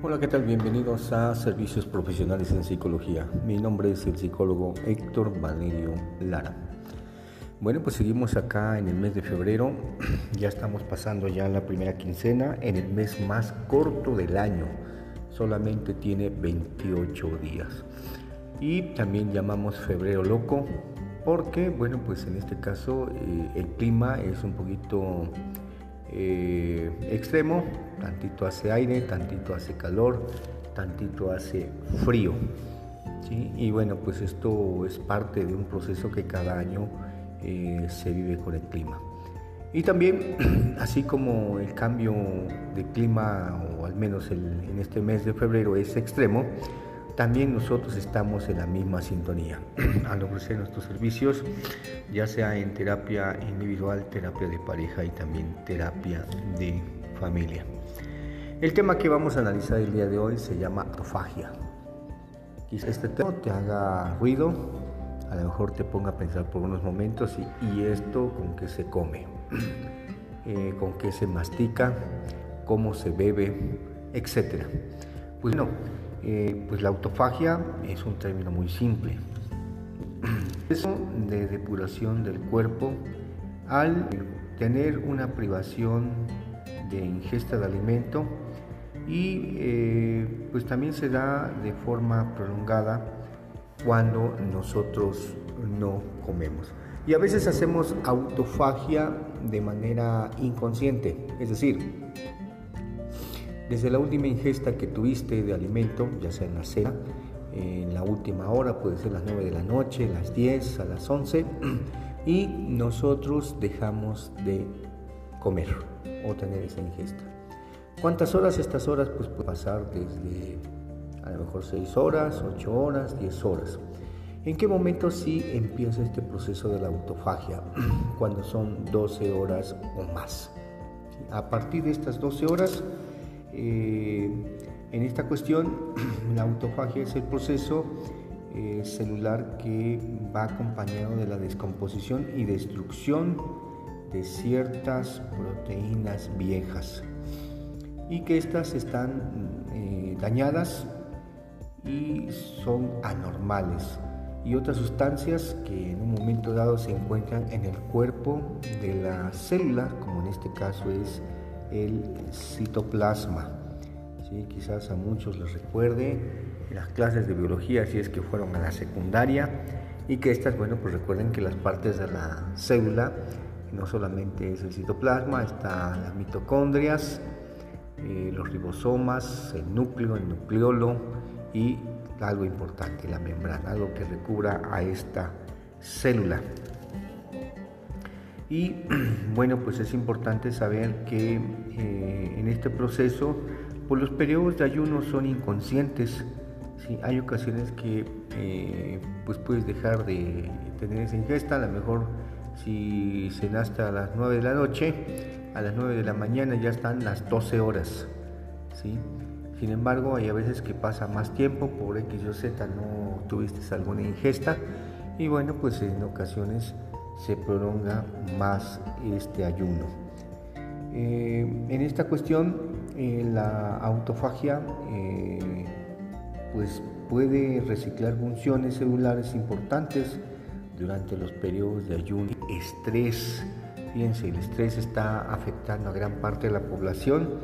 Hola, ¿qué tal? Bienvenidos a Servicios Profesionales en Psicología. Mi nombre es el psicólogo Héctor Valerio Lara. Bueno, pues seguimos acá en el mes de febrero. Ya estamos pasando ya la primera quincena en el mes más corto del año. Solamente tiene 28 días. Y también llamamos febrero loco porque, bueno, pues en este caso eh, el clima es un poquito eh, extremo, tantito hace aire, tantito hace calor, tantito hace frío. Y bueno, pues esto es parte de un proceso que cada año eh, se vive con el clima. Y también, así como el cambio de clima, o al menos en este mes de febrero, es extremo, también nosotros estamos en la misma sintonía al ofrecer nuestros servicios, ya sea en terapia individual, terapia de pareja y también terapia de familia. El tema que vamos a analizar el día de hoy se llama autofagia. Quizá este tema te haga ruido, a lo mejor te ponga a pensar por unos momentos y, esto con qué se come, eh, con qué se mastica, cómo se bebe, etc. Pues no, eh, pues la autofagia es un término muy simple. Es de depuración del cuerpo al tener una privación de ingesta de alimento y eh, pues también se da de forma prolongada cuando nosotros no comemos. Y a veces hacemos autofagia de manera inconsciente, es decir, desde la última ingesta que tuviste de alimento, ya sea en la cena, en la última hora, puede ser las 9 de la noche, las 10, a las 11, y nosotros dejamos de comer o tener esa ingesta. ¿Cuántas horas? Estas horas pues puede pasar desde a lo mejor 6 horas, 8 horas, 10 horas. ¿En qué momento sí empieza este proceso de la autofagia? Cuando son 12 horas o más. A partir de estas 12 horas eh, en esta cuestión, la autofagia es el proceso eh, celular que va acompañado de la descomposición y destrucción de ciertas proteínas viejas y que estas están eh, dañadas y son anormales y otras sustancias que en un momento dado se encuentran en el cuerpo de la célula, como en este caso es el citoplasma. ¿sí? Quizás a muchos les recuerde las clases de biología, si es que fueron a la secundaria, y que estas, bueno, pues recuerden que las partes de la célula no solamente es el citoplasma, están las mitocondrias, eh, los ribosomas, el núcleo, el nucleolo y algo importante, la membrana, algo que recubra a esta célula. Y bueno, pues es importante saber que eh, en este proceso, pues los periodos de ayuno son inconscientes. ¿sí? Hay ocasiones que eh, pues puedes dejar de tener esa ingesta, a lo mejor si cenaste a las 9 de la noche, a las 9 de la mañana ya están las 12 horas. ¿sí? Sin embargo, hay a veces que pasa más tiempo, por X o Z no tuviste alguna ingesta y bueno, pues en ocasiones se prolonga más este ayuno. Eh, en esta cuestión, eh, la autofagia eh, pues puede reciclar funciones celulares importantes durante los periodos de ayuno. Estrés, fíjense, el estrés está afectando a gran parte de la población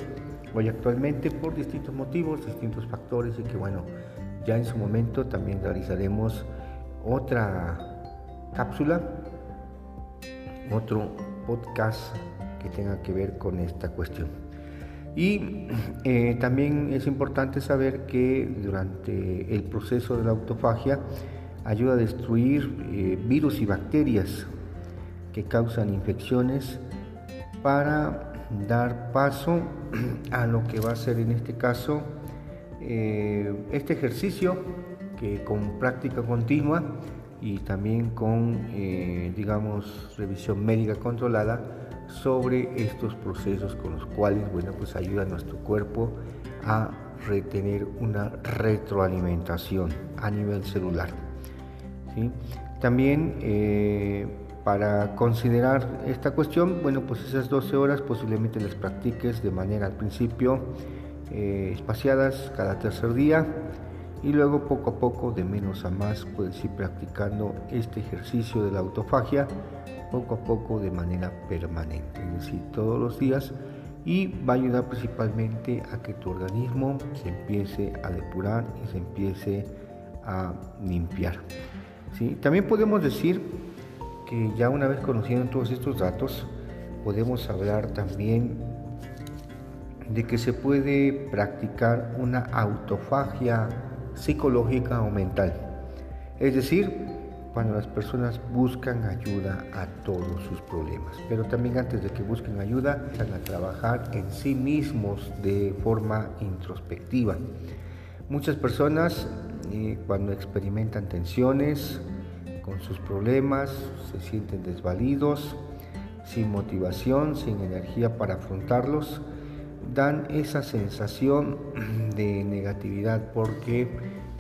hoy actualmente por distintos motivos, distintos factores y que bueno, ya en su momento también realizaremos otra cápsula otro podcast que tenga que ver con esta cuestión. Y eh, también es importante saber que durante el proceso de la autofagia ayuda a destruir eh, virus y bacterias que causan infecciones para dar paso a lo que va a ser en este caso eh, este ejercicio que con práctica continua y también con, eh, digamos, revisión médica controlada sobre estos procesos con los cuales, bueno, pues ayuda a nuestro cuerpo a retener una retroalimentación a nivel celular. También eh, para considerar esta cuestión, bueno, pues esas 12 horas posiblemente las practiques de manera al principio eh, espaciadas cada tercer día y luego poco a poco, de menos a más, puedes ir practicando este ejercicio de la autofagia poco a poco de manera permanente, es decir, todos los días y va a ayudar principalmente a que tu organismo se empiece a depurar y se empiece a limpiar. ¿sí? También podemos decir que ya una vez conociendo todos estos datos, podemos hablar también de que se puede practicar una autofagia psicológica o mental. Es decir, cuando las personas buscan ayuda a todos sus problemas. Pero también antes de que busquen ayuda, van a trabajar en sí mismos de forma introspectiva. Muchas personas eh, cuando experimentan tensiones con sus problemas, se sienten desvalidos, sin motivación, sin energía para afrontarlos, dan esa sensación de negatividad porque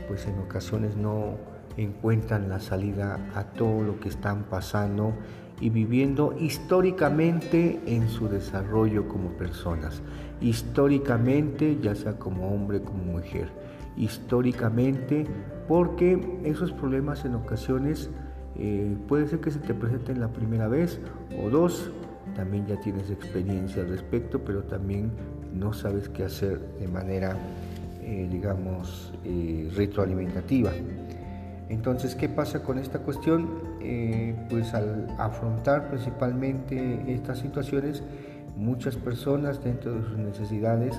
pues en ocasiones no encuentran la salida a todo lo que están pasando y viviendo históricamente en su desarrollo como personas, históricamente ya sea como hombre como mujer, históricamente porque esos problemas en ocasiones eh, puede ser que se te presenten la primera vez o dos, también ya tienes experiencia al respecto, pero también no sabes qué hacer de manera, eh, digamos, eh, retroalimentativa. Entonces, ¿qué pasa con esta cuestión? Eh, pues al afrontar principalmente estas situaciones, muchas personas dentro de sus necesidades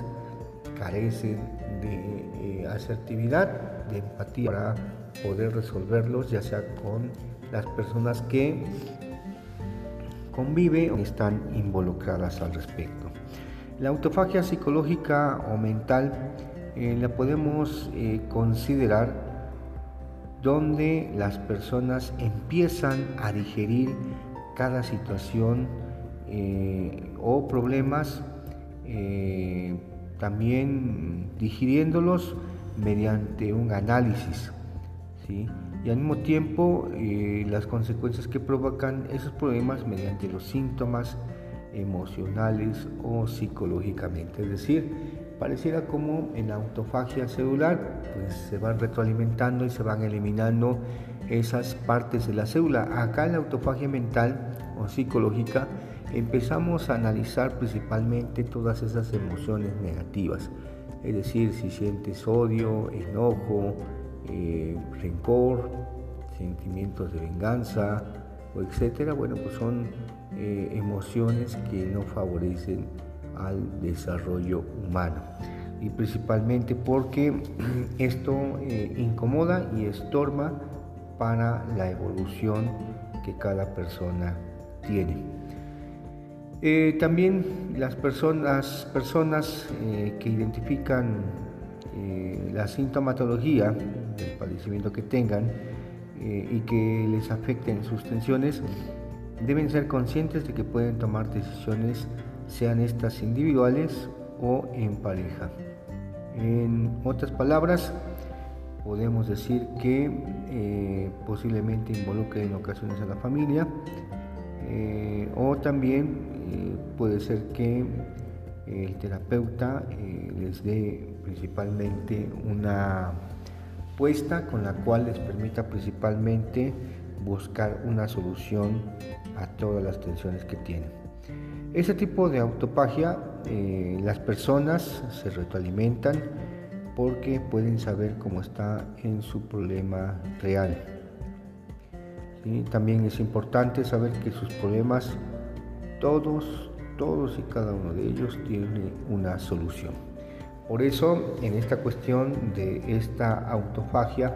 carecen de asertividad, de empatía para poder resolverlos, ya sea con las personas que conviven o están involucradas al respecto. La autofagia psicológica o mental eh, la podemos eh, considerar donde las personas empiezan a digerir cada situación eh, o problemas, también digiriéndolos mediante un análisis. Y al mismo tiempo las consecuencias que provocan esos problemas mediante los síntomas emocionales o psicológicamente. Es decir, pareciera como en la autofagia celular, pues se van retroalimentando y se van eliminando esas partes de la célula. Acá en la autofagia mental o psicológica empezamos a analizar principalmente todas esas emociones negativas. Es decir, si sientes odio, enojo, eh, rencor, sentimientos de venganza, o etcétera, bueno, pues son eh, emociones que no favorecen al desarrollo humano y principalmente porque esto eh, incomoda y estorba para la evolución que cada persona tiene. También las personas, personas que identifican la sintomatología del padecimiento que tengan y que les afecten sus tensiones deben ser conscientes de que pueden tomar decisiones, sean estas individuales o en pareja. En otras palabras, podemos decir que eh, posiblemente involucre en ocasiones a la familia eh, o también eh, puede ser que el terapeuta les dé principalmente una con la cual les permita principalmente buscar una solución a todas las tensiones que tienen. Ese tipo de autopagia, eh, las personas se retroalimentan porque pueden saber cómo está en su problema real. También es importante saber que sus problemas, todos, todos y cada uno de ellos tiene una solución. Por eso, en esta cuestión de esta autofagia,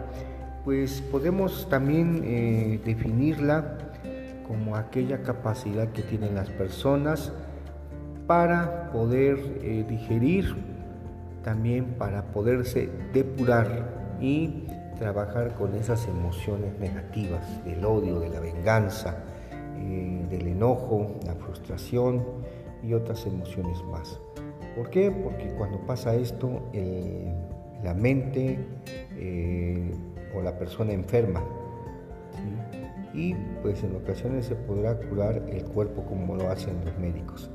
pues podemos también eh, definirla como aquella capacidad que tienen las personas para poder eh, digerir, también para poderse depurar y trabajar con esas emociones negativas del odio, de la venganza, eh, del enojo, la frustración y otras emociones más. ¿Por qué? Porque cuando pasa esto, la mente o la persona enferma. Y pues en ocasiones se podrá curar el cuerpo como lo hacen los médicos.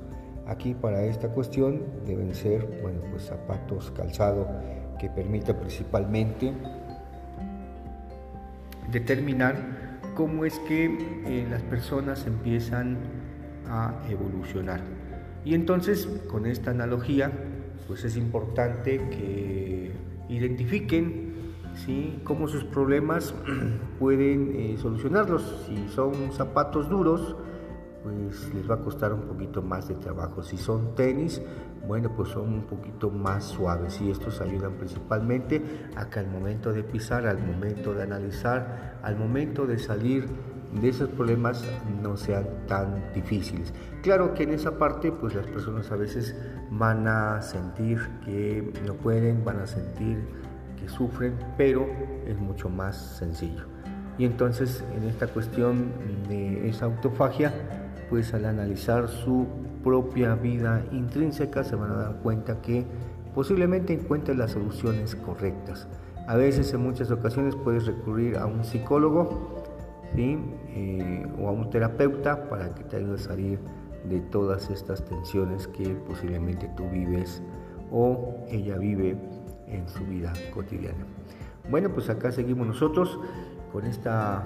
Aquí para esta cuestión deben ser, bueno, pues zapatos, calzado que permita principalmente determinar cómo es que eh, las personas empiezan a evolucionar. Y entonces, con esta analogía, pues es importante que identifiquen ¿sí? cómo sus problemas pueden eh, solucionarlos. Si son zapatos duros, pues les va a costar un poquito más de trabajo. Si son tenis, bueno, pues son un poquito más suaves y estos ayudan principalmente a que al momento de pisar, al momento de analizar, al momento de salir de esos problemas no sean tan difíciles. Claro que en esa parte pues las personas a veces van a sentir que no pueden, van a sentir que sufren, pero es mucho más sencillo. Y entonces en esta cuestión de esa autofagia, pues al analizar su propia vida intrínseca se van a dar cuenta que posiblemente encuentren las soluciones correctas. A veces en muchas ocasiones puedes recurrir a un psicólogo eh, o a un terapeuta para que te ayude a salir de todas estas tensiones que posiblemente tú vives o ella vive en su vida cotidiana. Bueno, pues acá seguimos nosotros con esta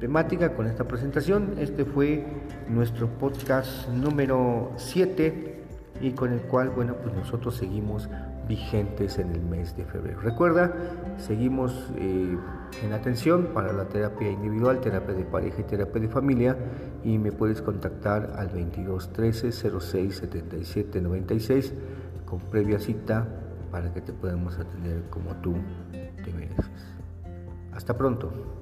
temática, con esta presentación. Este fue nuestro podcast número 7 y con el cual, bueno, pues nosotros seguimos vigentes en el mes de febrero. Recuerda, seguimos eh, en atención para la terapia individual, terapia de pareja y terapia de familia y me puedes contactar al 22 13 06 77 96 con previa cita para que te podamos atender como tú te mereces. Hasta pronto.